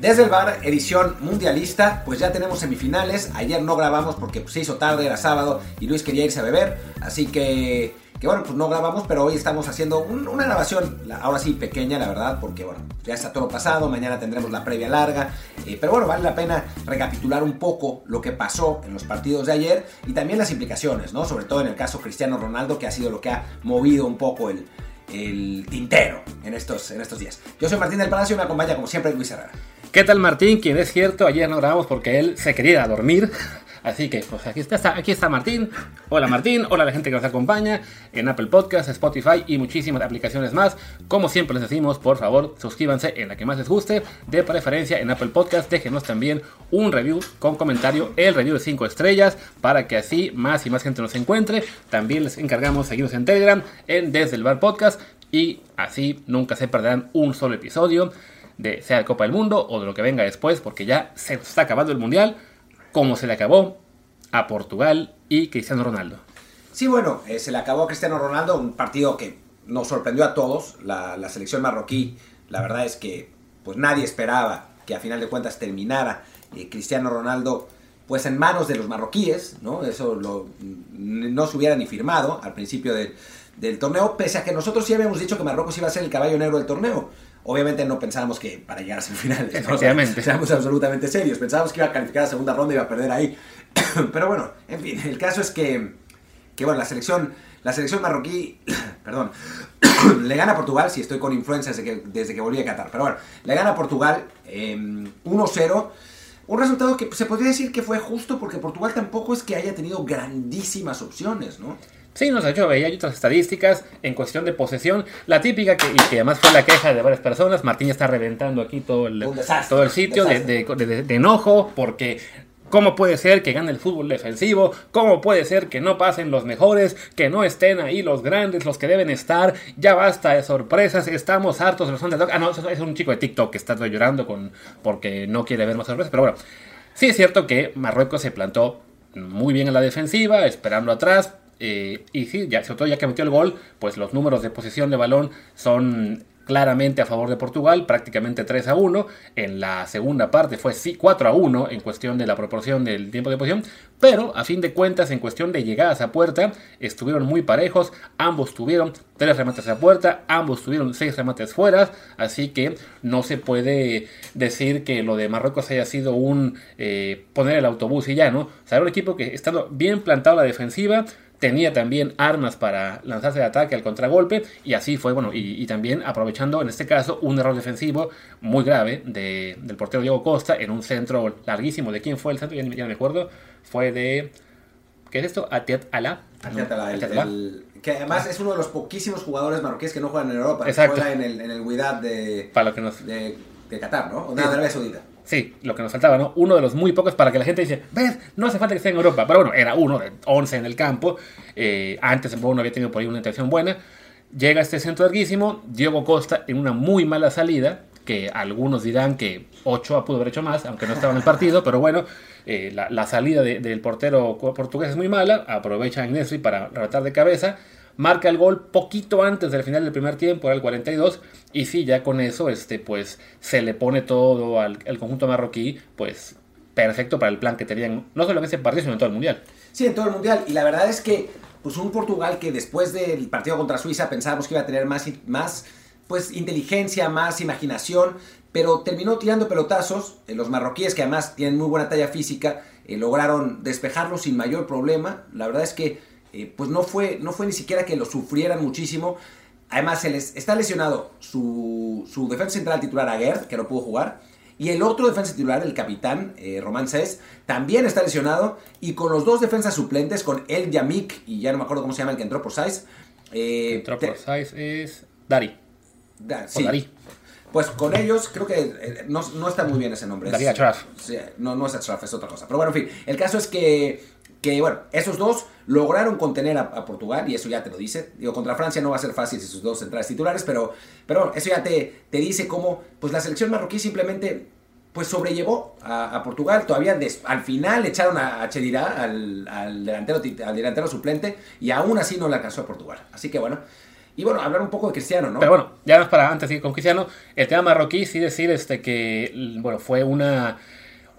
Desde el bar, edición mundialista, pues ya tenemos semifinales. Ayer no grabamos porque pues, se hizo tarde, era sábado y Luis quería irse a beber. Así que, que bueno, pues no grabamos, pero hoy estamos haciendo una grabación, ahora sí pequeña, la verdad, porque bueno, ya está todo pasado. Mañana tendremos la previa larga. Eh, pero bueno, vale la pena recapitular un poco lo que pasó en los partidos de ayer y también las implicaciones, ¿no? Sobre todo en el caso Cristiano Ronaldo, que ha sido lo que ha movido un poco el, el tintero en estos, en estos días. Yo soy Martín del Palacio y me acompaña como siempre Luis Herrera. ¿Qué tal Martín? Quien es cierto, ayer no grabamos porque él se quería dormir. Así que, pues aquí está, aquí está Martín. Hola Martín, hola a la gente que nos acompaña en Apple Podcasts, Spotify y muchísimas aplicaciones más. Como siempre les decimos, por favor, suscríbanse en la que más les guste. De preferencia en Apple Podcasts, déjenos también un review con comentario, el review de 5 estrellas, para que así más y más gente nos encuentre. También les encargamos seguirnos en Telegram, en Desde el Bar Podcast, y así nunca se perderán un solo episodio de sea de Copa del Mundo o de lo que venga después, porque ya se está acabando el Mundial, como se le acabó a Portugal y Cristiano Ronaldo. Sí, bueno, eh, se le acabó a Cristiano Ronaldo, un partido que nos sorprendió a todos, la, selección marroquí, la verdad es que pues nadie esperaba que a final de cuentas terminara eh, Cristiano Ronaldo pues en manos de los marroquíes, ¿no? Eso lo, no se hubiera ni firmado al principio del torneo, pese a que nosotros sí habíamos dicho que Marruecos iba a ser el caballo negro del torneo. Obviamente no pensábamos que para llegar a semifinales. Efectivamente. pensábamos absolutamente serios. Pensábamos que iba a calificar a segunda ronda y iba a perder ahí. Pero bueno, en fin, el caso es que, que bueno, la selección, la selección marroquí, perdón, le gana a Portugal, si estoy con influencias desde que, desde que volví a Qatar. Pero bueno, le gana a Portugal 1-0. Un resultado que se podría decir que fue justo porque Portugal tampoco es que haya tenido grandísimas opciones, ¿no? Sí, nos ha hecho hay otras estadísticas en cuestión de posesión. La típica, que, y que además fue la queja de varias personas, Martín está reventando aquí todo el, todo el sitio de, de, enojo porque ¿Cómo puede ser que gane el fútbol defensivo? ¿Cómo puede ser que no pasen los mejores? Que no estén ahí los grandes, los que deben estar. Ya basta de sorpresas, estamos hartos de los underdogs. Ah, no, es un chico de TikTok que está llorando con, porque no quiere ver más sorpresas. Pero bueno, sí es cierto que Marruecos se plantó muy bien en la defensiva, esperando atrás, eh, y sí, ya, sobre todo ya que metió el gol, pues los números de posesión de balón son claramente a favor de Portugal, prácticamente 3 a 1. En la segunda parte fue 4 a 1 en cuestión de la proporción del tiempo de posición, pero a fin de cuentas, en cuestión de llegadas a puerta, estuvieron muy parejos. Ambos tuvieron 3 remates a puerta, ambos tuvieron 6 remates fuera, así que no se puede decir que lo de Marruecos haya sido un eh, poner el autobús y ya, ¿no? O sea, era un equipo que estando bien plantado la defensiva, tenía también armas para lanzarse de ataque al contragolpe y así fue, bueno, y, también aprovechando en este caso un error defensivo muy grave del portero Diego Costa en un centro larguísimo. ¿De quién fue el centro? Ya, no me acuerdo. Fue de... ¿Qué es esto? Atiat Alá. Atiat Alá, que además es uno de los poquísimos jugadores marroquíes que no juegan en Europa. Exacto. Juega en el, en el de, Para lo que nos... de, de Qatar, ¿no? O de Arabia Saudita. Sí, lo que nos faltaba, ¿no? Uno de los muy pocos para que la gente dice, ves, no hace falta que esté en Europa. Pero bueno, era uno de 11 en el campo. Eh, antes uno había tenido por ahí una intención buena. Llega este centro larguísimo, Diego Costa en una muy mala salida, que algunos dirán que Ochoa pudo haber hecho más, aunque no estaba en el partido, pero bueno, eh, la, salida del portero portugués es muy mala, aprovecha Nesri para tratar de cabeza, marca el gol poquito antes del final del primer tiempo, era el 42, y sí, ya con eso, este, pues se le pone todo al, conjunto marroquí, pues perfecto para el plan que tenían, no solo en ese partido, sino en todo el mundial. Sí, en todo el mundial, y la verdad es que, pues un Portugal que después del partido contra Suiza pensábamos que iba a tener más, más pues inteligencia, más imaginación, pero terminó tirando pelotazos. Eh, los marroquíes, que además tienen muy buena talla física, eh, lograron despejarlo sin mayor problema. La verdad es que eh, pues no fue, no fue ni siquiera que lo sufrieran muchísimo. Además, se les está lesionado su, su defensa central titular Aguerd, que no pudo jugar. Y el otro defensa titular, el capitán eh, Román Saez, también está lesionado. Y con los dos defensas suplentes, con El Yamik y ya no me acuerdo cómo se llama el que entró por Saiz. Eh, entró por Saiz es Dari. sí. Pues con ellos, creo que eh, no, no, está muy bien ese nombre. Daría Ashraf. no, no es Ashraf, es otra cosa. Pero bueno, en fin, el caso es que que bueno, esos dos lograron contener a, Portugal y eso ya te lo dice. Digo, contra Francia no va a ser fácil si sus dos centrales titulares, pero, pero eso ya te, te dice cómo pues la selección marroquí simplemente pues sobrellevó a, Portugal. Todavía al final echaron a, a al, delantero, al delantero suplente y aún así no le alcanzó a Portugal. Así que bueno. Y bueno, hablar un poco de Cristiano, ¿no? Pero bueno, ya más para antes ir con Cristiano, el tema marroquí, sí decir este, que bueno, fue una,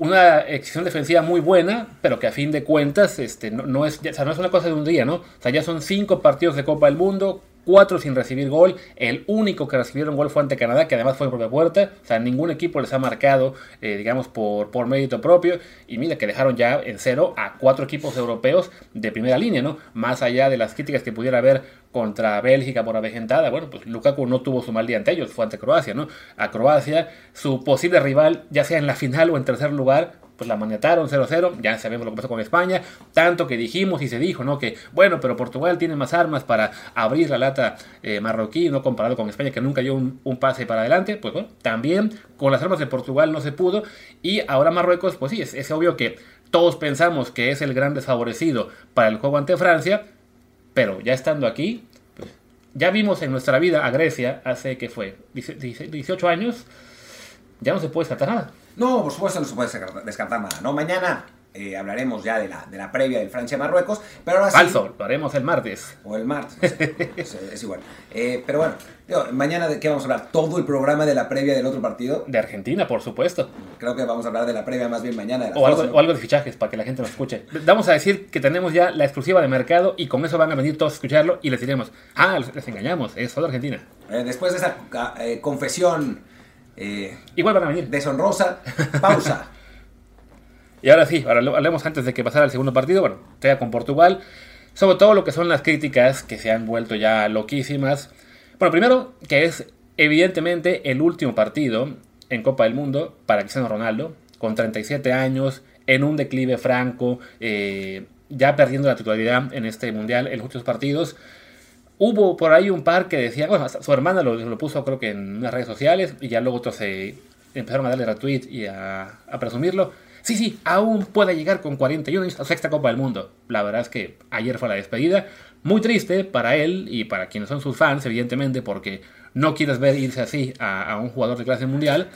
una exhibición defensiva muy buena, pero que a fin de cuentas este, no, no es, o sea, no es una cosa de un día, ¿no? O sea, ya son cinco partidos de Copa del Mundo, cuatro sin recibir gol. El único que recibieron gol fue ante Canadá, que además fue por la puerta. O sea, ningún equipo les ha marcado, eh, digamos, por, por mérito propio. Y mira que dejaron ya en cero a cuatro equipos europeos de primera línea, ¿no? Más allá de las críticas que pudiera haber contra Bélgica por avejentada, bueno, pues Lukaku no tuvo su mal día ante ellos, fue ante Croacia, ¿no? A Croacia, su posible rival, ya sea en la final o en tercer lugar, pues la maniataron 0-0, ya sabemos lo que pasó con España, tanto que dijimos y se dijo, ¿no? Que bueno, pero Portugal tiene más armas para abrir la lata eh, marroquí, no comparado con España que nunca dio un, pase para adelante, pues bueno, también con las armas de Portugal no se pudo y ahora Marruecos, pues sí, es, obvio que todos pensamos que es el gran desfavorecido para el juego ante Francia, pero ya estando aquí, pues, ya vimos en nuestra vida a Grecia hace que fue 18 años, ya no se puede descartar nada. No, por supuesto no se puede descartar nada, ¿no? Mañana eh, hablaremos ya de la, de la previa del Francia-Marruecos, pero ahora Falso, sí, lo haremos el martes. O el martes, no sé, es, es, igual. Eh, pero bueno, digo, mañana de qué vamos a hablar? ¿Todo el programa de la previa del otro partido? De Argentina, por supuesto. Creo que vamos a hablar de la previa más bien mañana. De o, algo, o, algo, de fichajes para que la gente nos escuche. Vamos a decir que tenemos ya la exclusiva de mercado y con eso van a venir todos a escucharlo y les diremos, ah, les engañamos, es solo Argentina. Eh, después de esa confesión... Eh, Igual van a venir. Deshonrosa. Pausa. y ahora sí, ahora hablemos antes de que pasara el segundo partido. Bueno, sea con Portugal. Sobre todo lo que son las críticas que se han vuelto ya loquísimas. Bueno, primero, que es evidentemente el último partido en Copa del Mundo para Cristiano Ronaldo, con 37 años, en un declive franco, eh, ya perdiendo la titularidad en este mundial en muchos partidos. Hubo por ahí un par que decía, bueno, su hermana lo, lo, puso creo que en unas redes sociales y ya luego otros se empezaron a darle retweet y a, a, presumirlo. Sí, sí, aún puede llegar con 41 años a sexta Copa del Mundo. La verdad es que ayer fue la despedida. Muy triste para él y para quienes son sus fans, evidentemente, porque no quieres ver irse así a, a un jugador de clase mundial,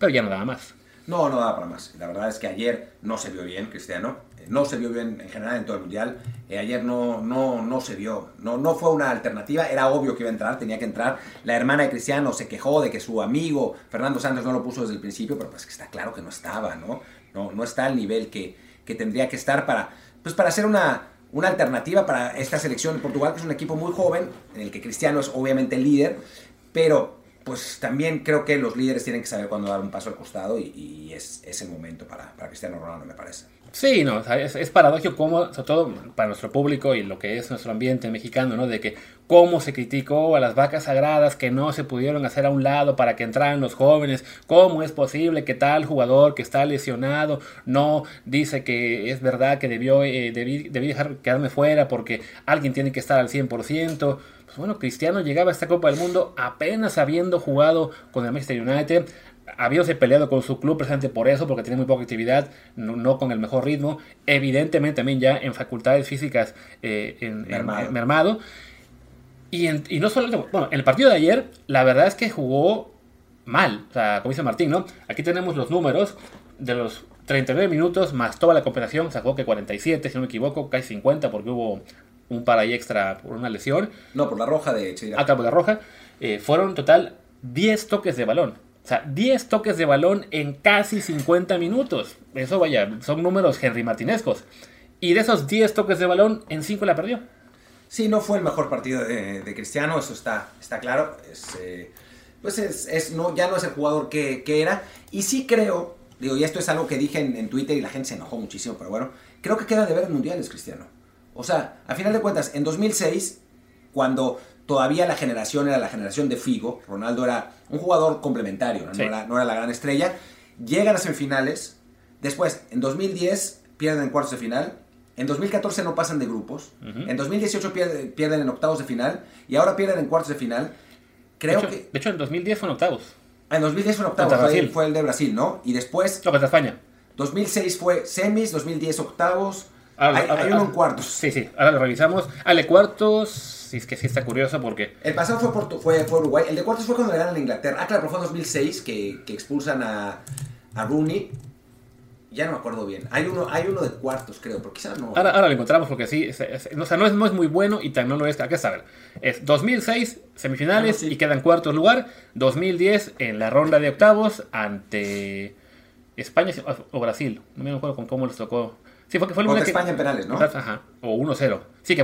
pero ya no daba más. No, no daba para más. La verdad es que ayer no se vio bien, Cristiano. No se vio bien en general en todo el mundial. Eh, ayer no, no, no se vio. No, no fue una alternativa. Era obvio que iba a entrar, tenía que entrar. La hermana de Cristiano se quejó de que su amigo Fernando Santos no lo puso desde el principio, pero pues que está claro que no estaba, ¿no? No, no está al nivel que, que tendría que estar para, pues para hacer una, una alternativa para esta selección de Portugal, que es un equipo muy joven, en el que Cristiano es obviamente el líder, pero pues también creo que los líderes tienen que saber cuándo dar un paso al costado y, es, el momento para, para, Cristiano Ronaldo, me parece. Sí, no, o sea, es, es, paradójico como, sobre todo para nuestro público y lo que es nuestro ambiente mexicano, ¿no? De que cómo se criticó a las vacas sagradas que no se pudieron hacer a un lado para que entraran los jóvenes, cómo es posible que tal jugador que está lesionado no dice que es verdad que debió, eh, debí, debí dejar quedarme fuera porque alguien tiene que estar al 100%. Pues bueno, Cristiano llegaba a esta Copa del Mundo apenas habiendo jugado con el Manchester United, habiéndose peleado con su club precisamente por eso, porque tiene muy poca actividad, no, no, con el mejor ritmo, evidentemente también ya en facultades físicas eh, en, mermado. En, mermado. Y, en, y, no solo, bueno, en el partido de ayer, la verdad es que jugó mal, o sea, como dice Martín, ¿no? Aquí tenemos los números de los 39 minutos más toda la compensación, sacó que 47, si no me equivoco, casi 50 porque hubo un par ahí extra por una lesión. No, por la roja de Chile. Ah, por la roja. Eh, fueron total 10 toques de balón. O sea, 10 toques de balón en casi 50 minutos. Eso vaya, son números Henry. Y de esos 10 toques de balón, en 5 la perdió. Sí, no fue el mejor partido de, Cristiano, eso está, está claro. Es, eh, pues es, es, no, ya no es el jugador que, que, era. Y sí creo, digo, y esto es algo que dije en, en Twitter y la gente se enojó muchísimo, pero bueno, creo que queda de ver en mundiales, Cristiano. O sea, a final de cuentas, en 2006, cuando todavía la generación era la generación de Figo, Ronaldo era un jugador complementario, ¿no? Sí. No, era, no, era, la gran estrella, llegan a semifinales, después, en 2010, pierden en cuartos de final, en 2014 no pasan de grupos, uh -huh. en 2018 pierden, pierden, en octavos de final, y ahora pierden en cuartos de final. Creo de hecho, que... De hecho, en 2010 fue en octavos. Ah, en 2010 fue en octavos, fue, fue, el de Brasil, ¿no? Y después... No, contra España. 2006 fue semis, 2010 octavos, Ahora, hay, hay, uno en cuartos. Sí, sí, ahora lo revisamos. Ale, cuartos, sí, es que sí está curioso porque... El pasado fue, Porto, fue, fue Uruguay, el de cuartos fue cuando le ganan a Inglaterra. Ah, claro, pero fue en 2006 que, que expulsan a, a Rooney Ya no me acuerdo bien. Hay uno, hay uno de cuartos, creo, pero quizás no. Ahora, ahora lo encontramos porque sí, o sea, no es, no es muy bueno y también no lo es. Acá saber. Es 2006, semifinales y quedan cuarto lugar. 2010 en la ronda de octavos ante España o Brasil. No me acuerdo con cómo les tocó. Sí, fue, fue el España en penales, ¿no? Ajá, o 1-0. Sí, que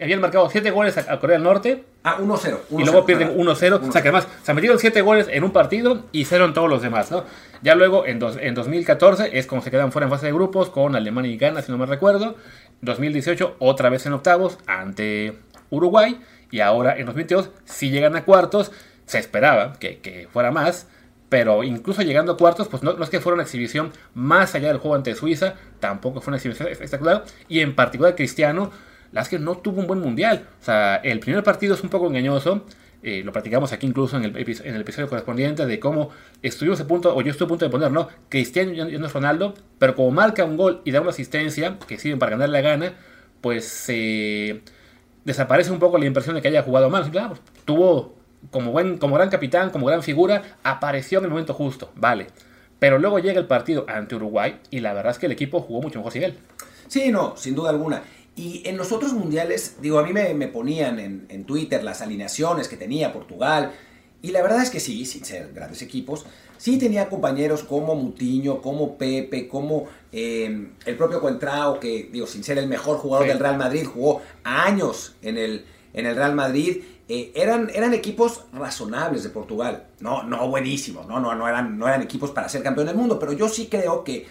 habían marcado 7 goles a, Corea del Norte. Ah, 1-0. Y luego pierden 1-0. O sea, que además se metieron 7 goles en un partido y 0 en todos los demás, ¿no? Ya luego, en, dos, en 2014, es como se quedan fuera en fase de grupos con Alemania y Ghana, si no me recuerdo. 2018, otra vez en octavos ante Uruguay. Y ahora en 2022, si llegan a cuartos, se esperaba que, que fuera más pero incluso llegando a cuartos, pues no, es que fuera una exhibición más allá del juego ante Suiza, tampoco fue una exhibición espectacular, y en particular Cristiano, la que no tuvo un buen mundial. O sea, el primer partido es un poco engañoso, eh, lo platicamos aquí incluso en el, en el, episodio correspondiente de cómo estuvimos a punto, o yo estuve a punto de poner, ¿no? Cristiano ya, no es Ronaldo, pero como marca un gol y da una asistencia, que sirven para ganar la gana, pues se desaparece un poco la impresión de que haya jugado mal. Pues, tuvo como, buen, como gran capitán, como gran figura, apareció en el momento justo, vale. Pero luego llega el partido ante Uruguay y la verdad es que el equipo jugó mucho mejor sin él. Sí, no, sin duda alguna. Y en los otros mundiales, digo, a mí me, ponían en, en, Twitter las alineaciones que tenía Portugal. Y la verdad es que sí, sin ser grandes equipos, sí tenía compañeros como Mutiño, como Pepe, como eh, el propio Cuentrao, que, digo, sin ser el mejor jugador del Real Madrid, jugó años en el, en el Real Madrid. Eh, eran, eran equipos razonables de Portugal. No, no buenísimos, no, no, no, eran, no eran equipos para ser campeón del mundo, pero yo sí creo que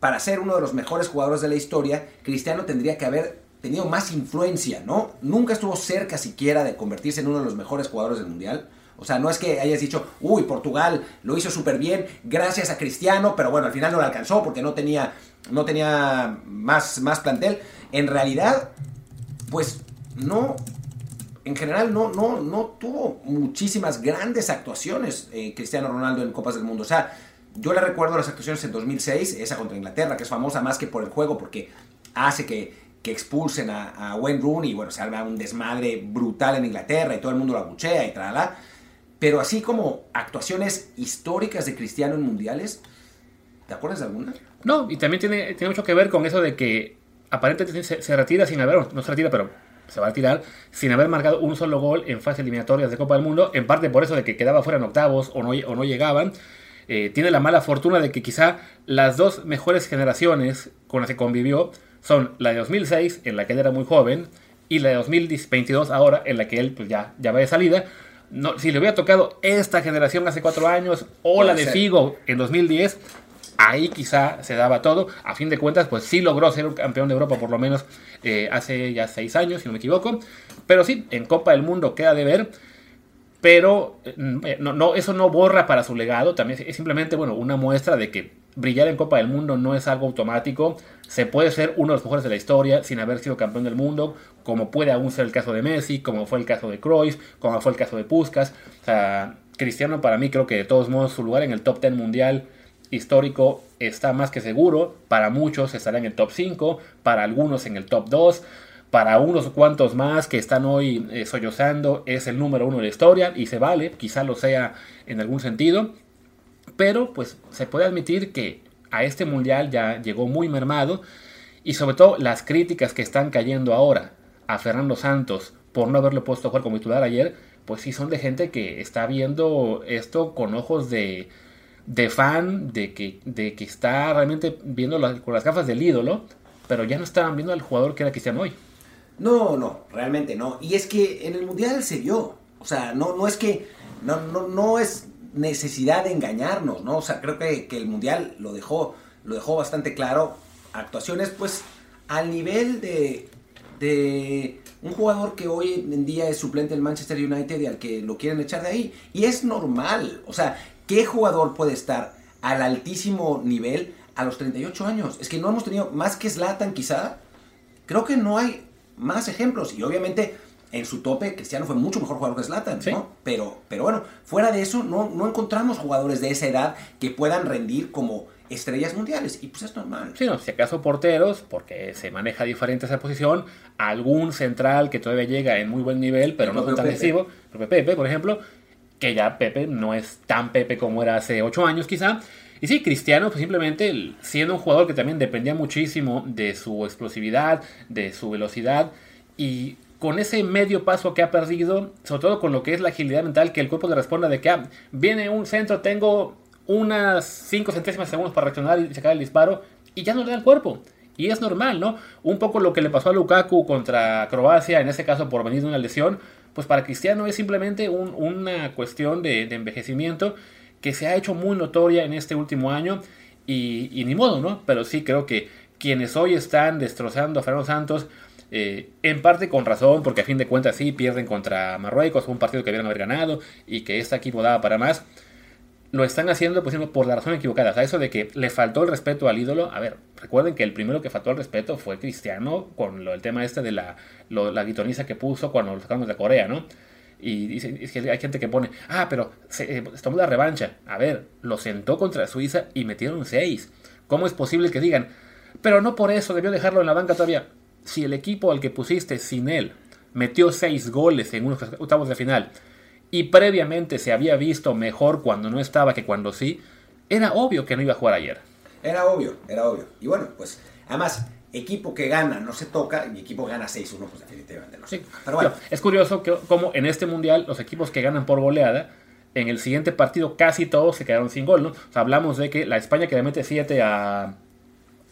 para ser uno de los mejores jugadores de la historia, Cristiano tendría que haber tenido más influencia, ¿no? Nunca estuvo cerca siquiera de convertirse en uno de los mejores jugadores del Mundial. O sea, no es que hayas dicho, uy, Portugal lo hizo súper bien gracias a Cristiano, pero bueno, al final no lo alcanzó porque no tenía, no tenía más, más plantel. En realidad, pues no, en general no, no, no tuvo muchísimas grandes actuaciones eh, Cristiano Ronaldo en Copas del Mundo. O sea, yo le recuerdo las actuaciones en 2006, esa contra Inglaterra, que es famosa más que por el juego, porque hace que, expulsen a, Wayne Rooney y bueno, se arma un desmadre brutal en Inglaterra y todo el mundo lo abuchea y tralala. Pero así como actuaciones históricas de Cristiano en mundiales, ¿te acuerdas de alguna? No, y también tiene, tiene mucho que ver con eso de que aparentemente se, se retira sin haber, no se retira, pero se va a tirar sin haber marcado un solo gol en fase eliminatorias de Copa del Mundo, en parte por eso de que quedaba fuera en octavos o no, o no llegaban. Eh, tiene la mala fortuna de que quizá las dos mejores generaciones con las que convivió son la de 2006, en la que él era muy joven, y la de 2022 ahora, en la que él pues, ya, ya va de salida. No, si le hubiera tocado esta generación hace cuatro años o la de Figo en 2010, ahí quizá se daba todo. A fin de cuentas, pues sí logró ser un campeón de Europa por lo menos eh, hace ya seis años, si no me equivoco. Pero sí, en Copa del Mundo queda de ver. Pero eh, no, no, eso no borra para su legado, también es simplemente bueno, una muestra de que brillar en Copa del Mundo no es algo automático. Se puede ser uno de los mejores de la historia sin haber sido campeón del mundo, como puede aún ser el caso de Messi, como fue el caso de Cruyff, como fue el caso de Puskas. O sea, Cristiano para mí creo que de todos modos su lugar en el top 10 mundial histórico está más que seguro. Para muchos estará en el top 5, para algunos en el top 2, para unos cuantos más que están hoy eh, sollozando es el número uno de la historia y se vale, quizá lo sea en algún sentido. Pero pues se puede admitir que a este mundial ya llegó muy mermado y sobre todo las críticas que están cayendo ahora a Fernando Santos por no haberlo puesto a jugar como titular ayer, pues sí son de gente que está viendo esto con ojos de de fan, de que, de que está realmente viendo con las gafas del ídolo, pero ya no estaban viendo al jugador que era Cristiano hoy. No, no, realmente no. Y es que en el Mundial se vio. O sea, no, no es que. No, no, no es necesidad de engañarnos, ¿no? O sea, creo que, que, el Mundial lo dejó, lo dejó bastante claro. Actuaciones, pues, al nivel de, de un jugador que hoy en día es suplente del Manchester United y al que lo quieren echar de ahí. Y es normal. O sea, ¿Qué jugador puede estar al altísimo nivel a los 38 años? Es que no hemos tenido más que Zlatan quizá. Creo que no hay más ejemplos. Y obviamente en su tope Cristiano fue mucho mejor jugador que Zlatan, ¿no? Pero, pero bueno, fuera de eso no, no encontramos jugadores de esa edad que puedan rendir como estrellas mundiales. Y pues es normal. Sí, no, si acaso porteros, porque se maneja diferente esa posición, algún central que todavía llega en muy buen nivel, pero no tan agresivo, Pepe, por ejemplo, que ya Pepe no es tan Pepe como era hace 8 años quizá. Y sí, Cristiano, pues simplemente siendo un jugador que también dependía muchísimo de su explosividad, de su velocidad, y con ese medio paso que ha perdido, sobre todo con lo que es la agilidad mental, que el cuerpo le responda de que ah, viene un centro, tengo unas 5 centésimas de segundos para reaccionar y sacar el disparo, y ya no le da el cuerpo. Y es normal, ¿no? Un poco lo que le pasó a Lukaku contra Croacia, en ese caso por venir de una lesión, pues para Cristiano es simplemente una cuestión de, envejecimiento que se ha hecho muy notoria en este último año y, ni modo, ¿no? Pero sí creo que quienes hoy están destrozando a Fernando Santos, eh, en parte con razón, porque a fin de cuentas sí pierden contra Marruecos, un partido que debieron haber ganado y que este equipo daba para más, lo están haciendo pues, por la razón equivocada. O sea, eso de que le faltó el respeto al ídolo. A ver, recuerden que el primero que faltó el respeto fue Cristiano con lo, el tema este de la, la guitoniza que puso cuando lo sacamos de Corea, ¿no? Y dice, que hay gente que pone, ah, pero se, eh, la revancha. A ver, lo sentó contra Suiza y metieron seis. ¿Cómo es posible que digan, pero no por eso debió dejarlo en la banca todavía? Si el equipo al que pusiste sin él metió seis goles en unos octavos de final y previamente se había visto mejor cuando no estaba que cuando sí, era obvio que no iba a jugar ayer. Era obvio, era obvio. Y bueno, pues además, equipo que gana no se toca y equipo que gana 6-1, pues definitivamente no. Sí. Pero bueno. es curioso que como en este mundial los equipos que ganan por goleada, en el siguiente partido casi todos se quedaron sin gol, ¿no? O sea, hablamos de que la España que le mete 7 a...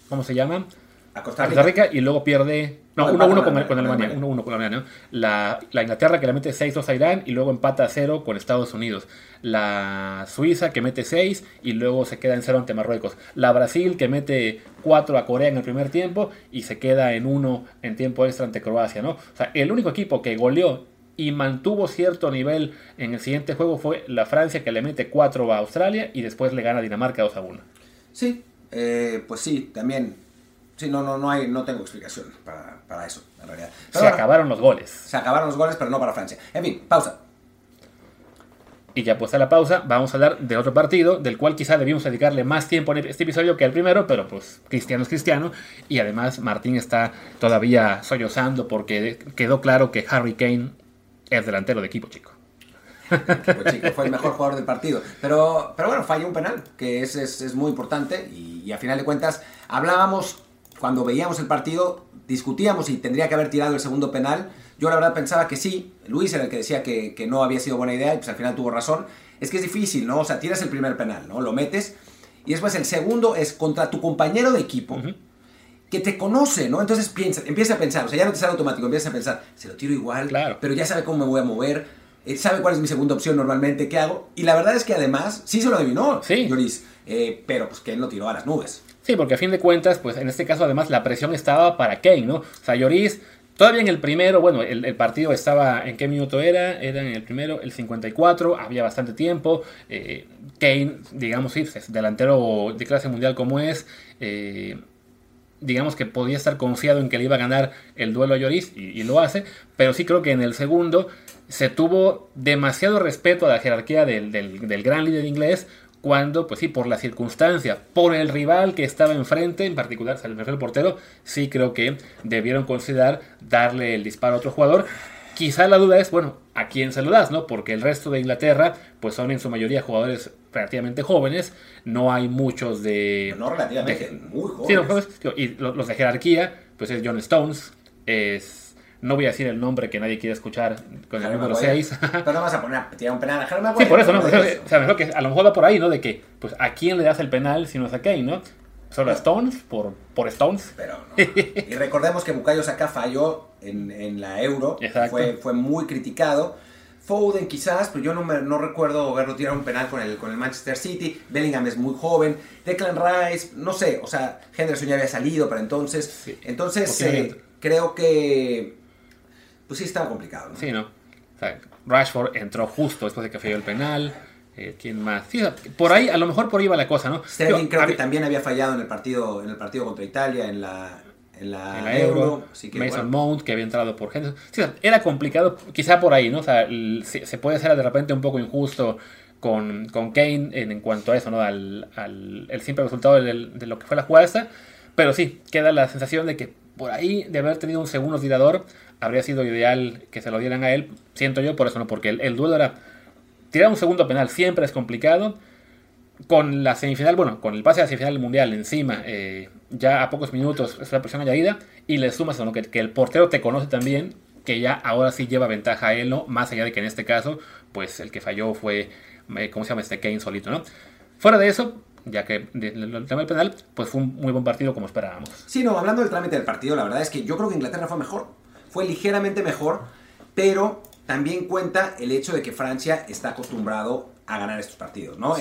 ¿Cómo se llama? A Costa Rica. y luego pierde. No, 1-1 con, con, Alemania. 1-1 con Alemania. La, la, Inglaterra que le mete 6-2 a Irán y luego empata a 0 con Estados Unidos. La Suiza que mete 6 y luego se queda en 0 ante Marruecos. La Brasil que mete 4 a Corea en el primer tiempo y se queda en 1 en tiempo extra ante Croacia. ¿no? O sea, el único equipo que goleó y mantuvo cierto nivel en el siguiente juego fue la Francia que le mete 4 a Australia y después le gana a Dinamarca 2 a 1. Sí, eh, pues sí, también Sí, no, no, no, hay, no tengo explicación para, eso, en realidad. se acabaron los goles. Se acabaron los goles, pero no para Francia. En fin, pausa. Y ya puesta la pausa, vamos a hablar de otro partido, del cual quizá debíamos dedicarle más tiempo en este episodio que al primero, pero pues Cristiano es Cristiano. Y además Martín está todavía sollozando porque quedó claro que Harry Kane es delantero de equipo chico. Equipo chico, fue el mejor jugador del partido. Pero, pero bueno, falló un penal, que es, es, muy importante. Y, y a final de cuentas, hablábamos cuando veíamos el partido, discutíamos si tendría que haber tirado el segundo penal. Yo la verdad pensaba que sí. Luis era el que decía que, no había sido buena idea y pues al final tuvo razón. Es que es difícil, ¿no? O sea, tiras el primer penal, ¿no? Lo metes y después el segundo es contra tu compañero de equipo. Que te conoce, ¿no? Entonces piensa, empieza a pensar, o sea, ya no te sale automático, empieza a pensar, se lo tiro igual, claro. pero ya sabe cómo me voy a mover, eh, sabe cuál es mi segunda opción normalmente, qué hago. Y la verdad es que además, sí se lo adivinó, sí. Lloris, eh, pero pues que él lo tiró a las nubes. Sí, porque a fin de cuentas, pues en este caso además la presión estaba para Kane, ¿no? O sea, Lloris, todavía en el primero, bueno, el, partido estaba, ¿en qué minuto era? Era en el primero, el 54, había bastante tiempo. Eh, Kane, digamos, es delantero de clase mundial como es. Eh, digamos que podía estar confiado en que le iba a ganar el duelo a Lloris y, lo hace, pero sí creo que en el segundo se tuvo demasiado respeto a la jerarquía del, del gran líder inglés cuando, pues sí, por la circunstancia, por el rival que estaba enfrente, en particular el portero, sí creo que debieron considerar darle el disparo a otro jugador. Quizá la duda es, bueno, ¿a quién se lo das, no? Porque el resto de Inglaterra, pues son en su mayoría jugadores relativamente jóvenes, no hay muchos de... No, relativamente, muy jóvenes. Sí, y los de jerarquía, pues es John Stones, es no voy a decir el nombre que nadie quiere escuchar con el número 6. Pero no vas a poner a tirar un penal a Sí, por eso, ¿no? O sea, mejor que a lo mejor va por ahí, ¿no? De que, pues, ¿a quién le das el penal si no es a Kane, no? Solo a Stones, por, por Stones. Pero no. y recordemos que Bukayo Saka falló en, en la Euro. Fue, fue muy criticado. Foden quizás, pero yo no, me, no recuerdo verlo tirar un penal con el, con el Manchester City. Bellingham es muy joven. Declan Rice, no sé, o sea, Henderson ya había salido para entonces. Entonces, eh, creo que pues sí estaba complicado. ¿no? Sí, ¿no? O sea, Rashford entró justo después de que falló el penal. Eh, ¿Quién más? Sí, por ahí, a lo mejor por ahí va la cosa, ¿no? Sterling creo que también había fallado en el partido, en el partido contra Italia, en la, en la, Euro. Mason Mount, que había entrado por gente. Sí, era complicado, quizá por ahí, ¿no? O sea, se, puede ser de repente un poco injusto con, con Kane en, cuanto a eso, ¿no? Al, al el simple resultado de, de, lo que fue la jugada esta. Pero sí, queda la sensación de que por ahí, de haber tenido un segundo tirador, habría sido ideal que se lo dieran a él. Siento yo por eso, no, porque el, duelo era. Tirar un segundo penal siempre es complicado. con la semifinal, bueno, con el pase a la semifinal del mundial encima, eh, ya a pocos minutos es una presión añadida, y le sumas a que, que el portero te conoce también, que ya ahora sí lleva ventaja a él, ¿no? Más allá de que en este caso, pues el que falló fue, ¿cómo se llama este Kane solito, ¿no? Fuera de eso, ya que el tema penal, pues fue un muy buen partido como esperábamos. Sí, no, hablando del trámite del partido, la verdad es que yo creo que Inglaterra fue mejor, fue ligeramente mejor, pero también cuenta el hecho de que Francia está acostumbrado a ganar estos partidos, ¿no?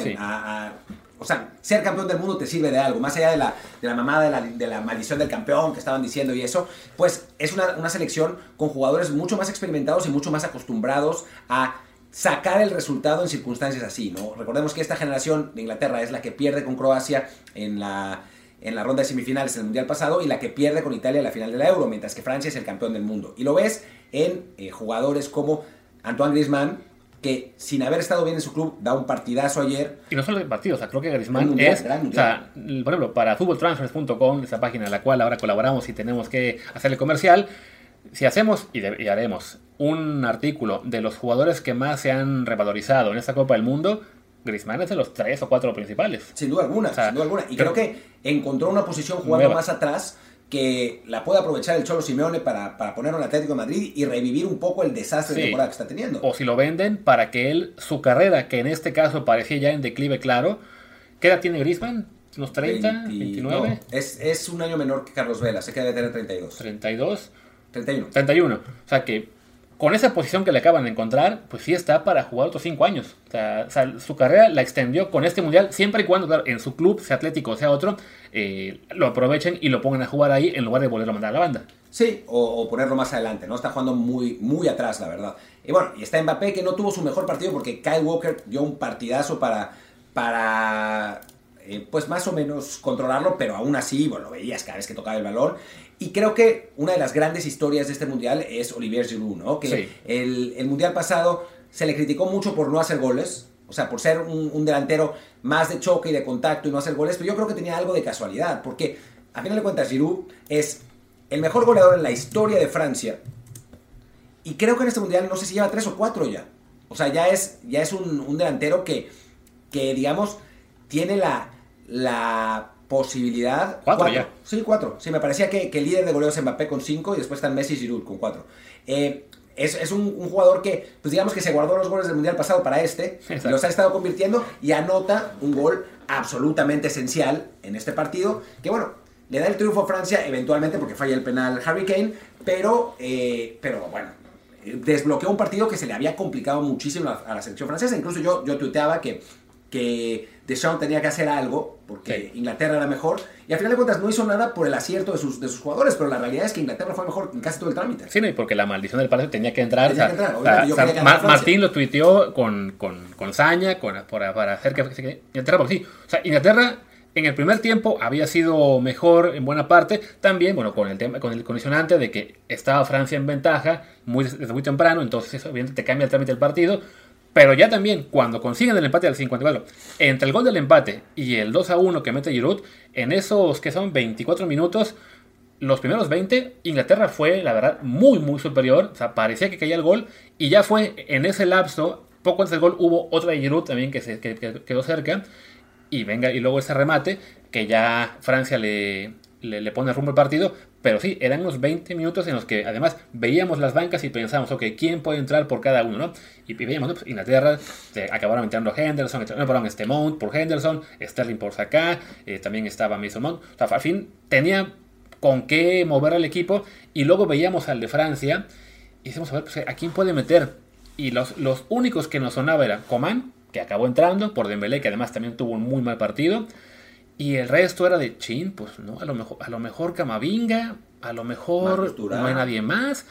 o sea, ser campeón del mundo te sirve de algo, más allá de la, de la mamada de la, de la, maldición del campeón que estaban diciendo y eso, pues es una, una selección con jugadores mucho más experimentados y mucho más acostumbrados a sacar el resultado en circunstancias así, ¿no? Recordemos que esta generación de Inglaterra es la que pierde con Croacia en la, en la ronda de semifinales en el Mundial pasado y la que pierde con Italia en la final de la Euro, mientras que Francia es el campeón del mundo. Y lo ves en eh, jugadores como Antoine Griezmann, que sin haber estado bien en su club da un partidazo ayer. Y no solo de partido, o sea, creo que Griezmann es, o sea, por ejemplo, para futboltransfers.com, esa página en la cual ahora colaboramos y tenemos que hacerle comercial, si hacemos y, haremos un artículo de los jugadores que más se han revalorizado en esta Copa del Mundo, Griezmann es de los tres o cuatro principales. Sin duda alguna, sin duda alguna. Y creo que encontró una posición jugando más atrás que la puede aprovechar el Cholo Simeone para, para ponerlo en el Atlético de Madrid y revivir un poco el desastre de temporada que está teniendo. O si lo venden para que él, su carrera, que en este caso parecía ya en declive claro, ¿qué edad tiene Griezmann? ¿Unos 30? 29? es, es un año menor que Carlos Vela, se queda de tener 32. 32. 31. 31. O sea que con esa posición que le acaban de encontrar, pues sí está para jugar otros 5 años. O sea, su carrera la extendió con este mundial, siempre y cuando en su club, sea Atlético o sea otro, eh, lo aprovechen y lo pongan a jugar ahí en lugar de volverlo a mandar a la banda. Sí, o, ponerlo más adelante, ¿no? Está jugando muy, muy atrás, la verdad. Y bueno, y está Mbappé que no tuvo su mejor partido porque Kyle Walker dio un partidazo para, para eh, pues más o menos controlarlo, pero aún así, bueno, lo veías cada vez que tocaba el balón. Y creo que una de las grandes historias de este mundial es Olivier Giroud, ¿no? Que el, mundial pasado se le criticó mucho por no hacer goles, o sea, por ser un, delantero más de choque y de contacto y no hacer goles, pero yo creo que tenía algo de casualidad, porque a final de cuentas Giroud es el mejor goleador en la historia de Francia y creo que en este mundial no sé si lleva tres o cuatro ya. O sea, ya es, ya es un, delantero que, que, digamos, tiene la, la posibilidad. ¿Cuatro, ya? Sí, cuatro. Sí, me parecía que, el líder de goleo es Mbappé con cinco y después están Messi y Giroud con cuatro. Eh, es, un, jugador que, pues digamos que se guardó los goles del Mundial pasado para este, los ha estado convirtiendo y anota un gol absolutamente esencial en este partido, que bueno, le da el triunfo a Francia eventualmente porque falla el penal Harry Kane, pero, eh, pero bueno, desbloqueó un partido que se le había complicado muchísimo a, la selección francesa. Incluso yo, yo tuiteaba que que Deschamps tenía que hacer algo porque Inglaterra era mejor y al final de cuentas no hizo nada por el acierto de sus, de sus jugadores, pero la realidad es que Inglaterra fue mejor en casi todo el trámite. Sí, porque la maldición del palacio tenía que entrar. Martín lo tuiteó con, con, con saña para, hacer que, Inglaterra, porque sí, o sea, Inglaterra en el primer tiempo había sido mejor en buena parte, también, bueno, con el tema, con el condicionante de que estaba Francia en ventaja muy, desde muy temprano, entonces eso obviamente te cambia el trámite del partido, pero ya también, cuando consiguen el empate al 54, entre el gol del empate y el 2 a 1 que mete Giroud, en esos que son 24 minutos, los primeros 20, Inglaterra fue, la verdad, muy, muy superior. O sea, parecía que caía el gol. Y ya fue en ese lapso, poco antes del gol, hubo otra de Giroud también que, se, quedó cerca. Y venga, y luego ese remate, que ya Francia le, le, pone rumbo al partido. Pero sí, eran unos 20 minutos en los que además veíamos las bancas y pensábamos, ok, ¿quién puede entrar por cada uno? ¿no? Y, veíamos, pues, Inglaterra, se acabaron metiendo Henderson, no, perdón, este Mount por Henderson, Sterling por Saka, eh, también estaba Mason Mount. O sea, al fin tenía con qué mover al equipo y luego veíamos al de Francia y decimos, a ver, pues, ¿a quién puede meter? Y los, los únicos que nos sonaba era Coman, que acabó entrando, por Dembélé, que además también tuvo un muy mal partido. Y el resto era de chin, pues no, a lo mejor, a lo mejor Camavinga, a lo mejor no hay nadie más.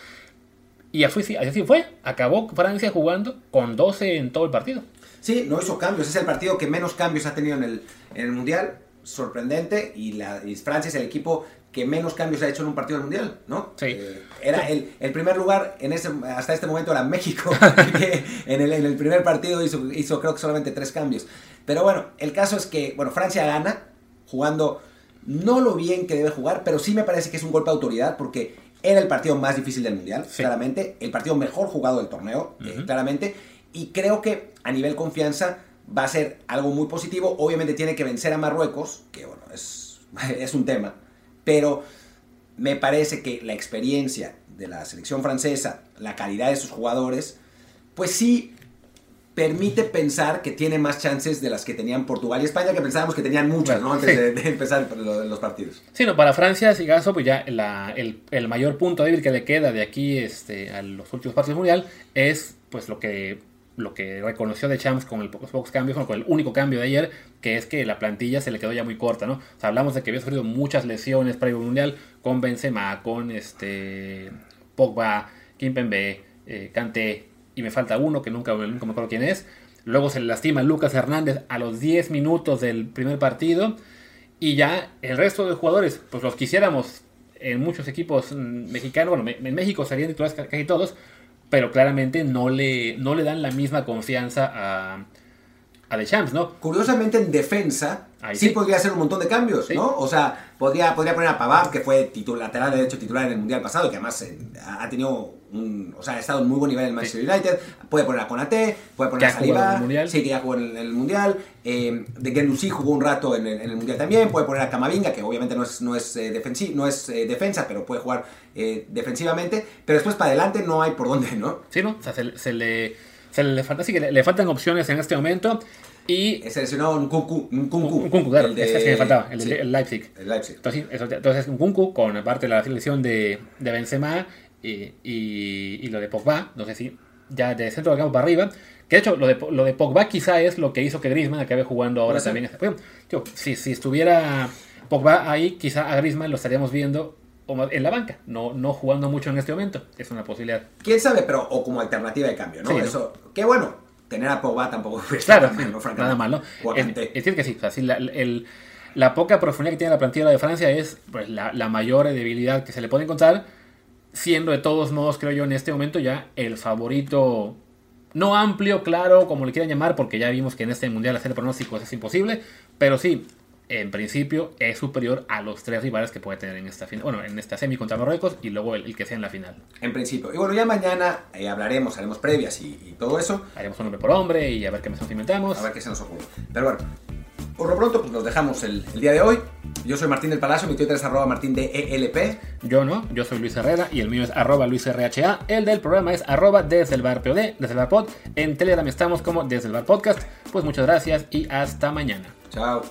Y así, así fue. Acabó Francia jugando con 12 en todo el partido. Sí, no hizo cambios. Es el partido que menos cambios ha tenido en el, en el Mundial. Sorprendente. Y, la, Francia es el equipo que menos cambios ha hecho en un partido del Mundial, ¿no? Sí. Eh, era el, el, primer lugar en ese, hasta este momento era México, que en el, en el primer partido hizo, hizo creo que solamente tres cambios. Pero bueno, el caso es que, bueno, Francia gana, jugando no lo bien que debe jugar, pero sí me parece que es un golpe de autoridad porque era el partido más difícil del Mundial, claramente, el partido mejor jugado del torneo, eh, claramente, y creo que a nivel confianza va a ser algo muy positivo. Obviamente tiene que vencer a Marruecos, que bueno, es, es un tema, pero me parece que la experiencia de la selección francesa, la calidad de sus jugadores, pues sí permite pensar que tiene más chances de las que tenían Portugal y España, que pensábamos que tenían muchas, ¿no? Antes de, empezar los partidos. Sí, no, para Francia, si caso, pues ya el, el, mayor punto débil que le queda de aquí este, a los últimos partidos mundial es pues lo que lo que reconoció de Champs con el pocos, pocos cambios, con el único cambio de ayer, que es que la plantilla se le quedó ya muy corta, ¿no? O sea, hablamos de que había sufrido muchas lesiones para el Mundial con Benzema, con este Pogba, Kimpembe, eh, Kanté, y me falta uno que nunca, nunca me acuerdo quién es. Luego se le lastima Lucas Hernández a los 10 minutos del primer partido. Y ya el resto de jugadores, pues los quisiéramos en muchos equipos mexicanos, bueno, en México serían titulares casi todos, pero claramente no le, no le dan la misma confianza a, a The Champs, ¿no? Curiosamente en defensa sí, podría hacer un montón de cambios, ¿no? O sea, podría, podría poner a Pavard, que fue titular, lateral derecho titular en el Mundial pasado, que además eh, ha tenido un, o sea, ha estado en muy buen nivel en el Manchester United, puede poner a Conate, puede poner a Saliba, sí, que ya jugó en el, Mundial, eh, de Gendusi jugó un rato en, el Mundial también, puede poner a Camavinga, que obviamente no es, no es, eh, no es defensa, pero puede jugar defensivamente, pero después para adelante no hay por dónde, ¿no? Sí, ¿no? O sea, se, le se le falta, sí que le, faltan opciones en este momento. Y seleccionó un Kunku. Un Kunku, un Kunku claro, el de, que me faltaba, el, Leipzig. El Leipzig. Entonces, eso, entonces un Kunku con aparte de la selección de, de Benzema y, y, lo de Pogba, no sé si ya de centro de campo para arriba. Que de hecho, lo de, lo de Pogba quizá es lo que hizo que Griezmann acabe jugando ahora también. si, si estuviera Pogba ahí, quizá a Griezmann lo estaríamos viendo en la banca, no, no jugando mucho en este momento. Es una posibilidad. Quién sabe, pero o como alternativa de cambio, ¿no? Eso, qué bueno, tener a Pogba tampoco claro, nada malo. Es, decir, que sí, la, la, poca profundidad que tiene la plantilla de Francia es pues, la, la, mayor debilidad que se le puede encontrar, siendo de todos modos, creo yo, en este momento ya el favorito, no amplio, claro, como le quieran llamar, porque ya vimos que en este mundial hacer pronósticos es imposible, pero sí, en principio es superior a los tres rivales que puede tener en esta final, bueno, en esta semi contra Marruecos y luego el, que sea en la final. En principio. Y bueno, ya mañana eh, hablaremos, haremos previas y, todo eso. Haremos un hombre por hombre y a ver qué nos inventamos. A ver qué se nos ocurre. Pero bueno, por lo pronto pues nos dejamos el, día de hoy. Yo soy Martín del Palacio, mi Twitter es arroba martín de ELP. Yo no, yo soy Luis Herrera y el mío es arroba Luis RHA. El del programa es arroba desde el bar POD, desde el bar pod. En Telegram estamos como desde el bar podcast. Pues muchas gracias y hasta mañana. Chao.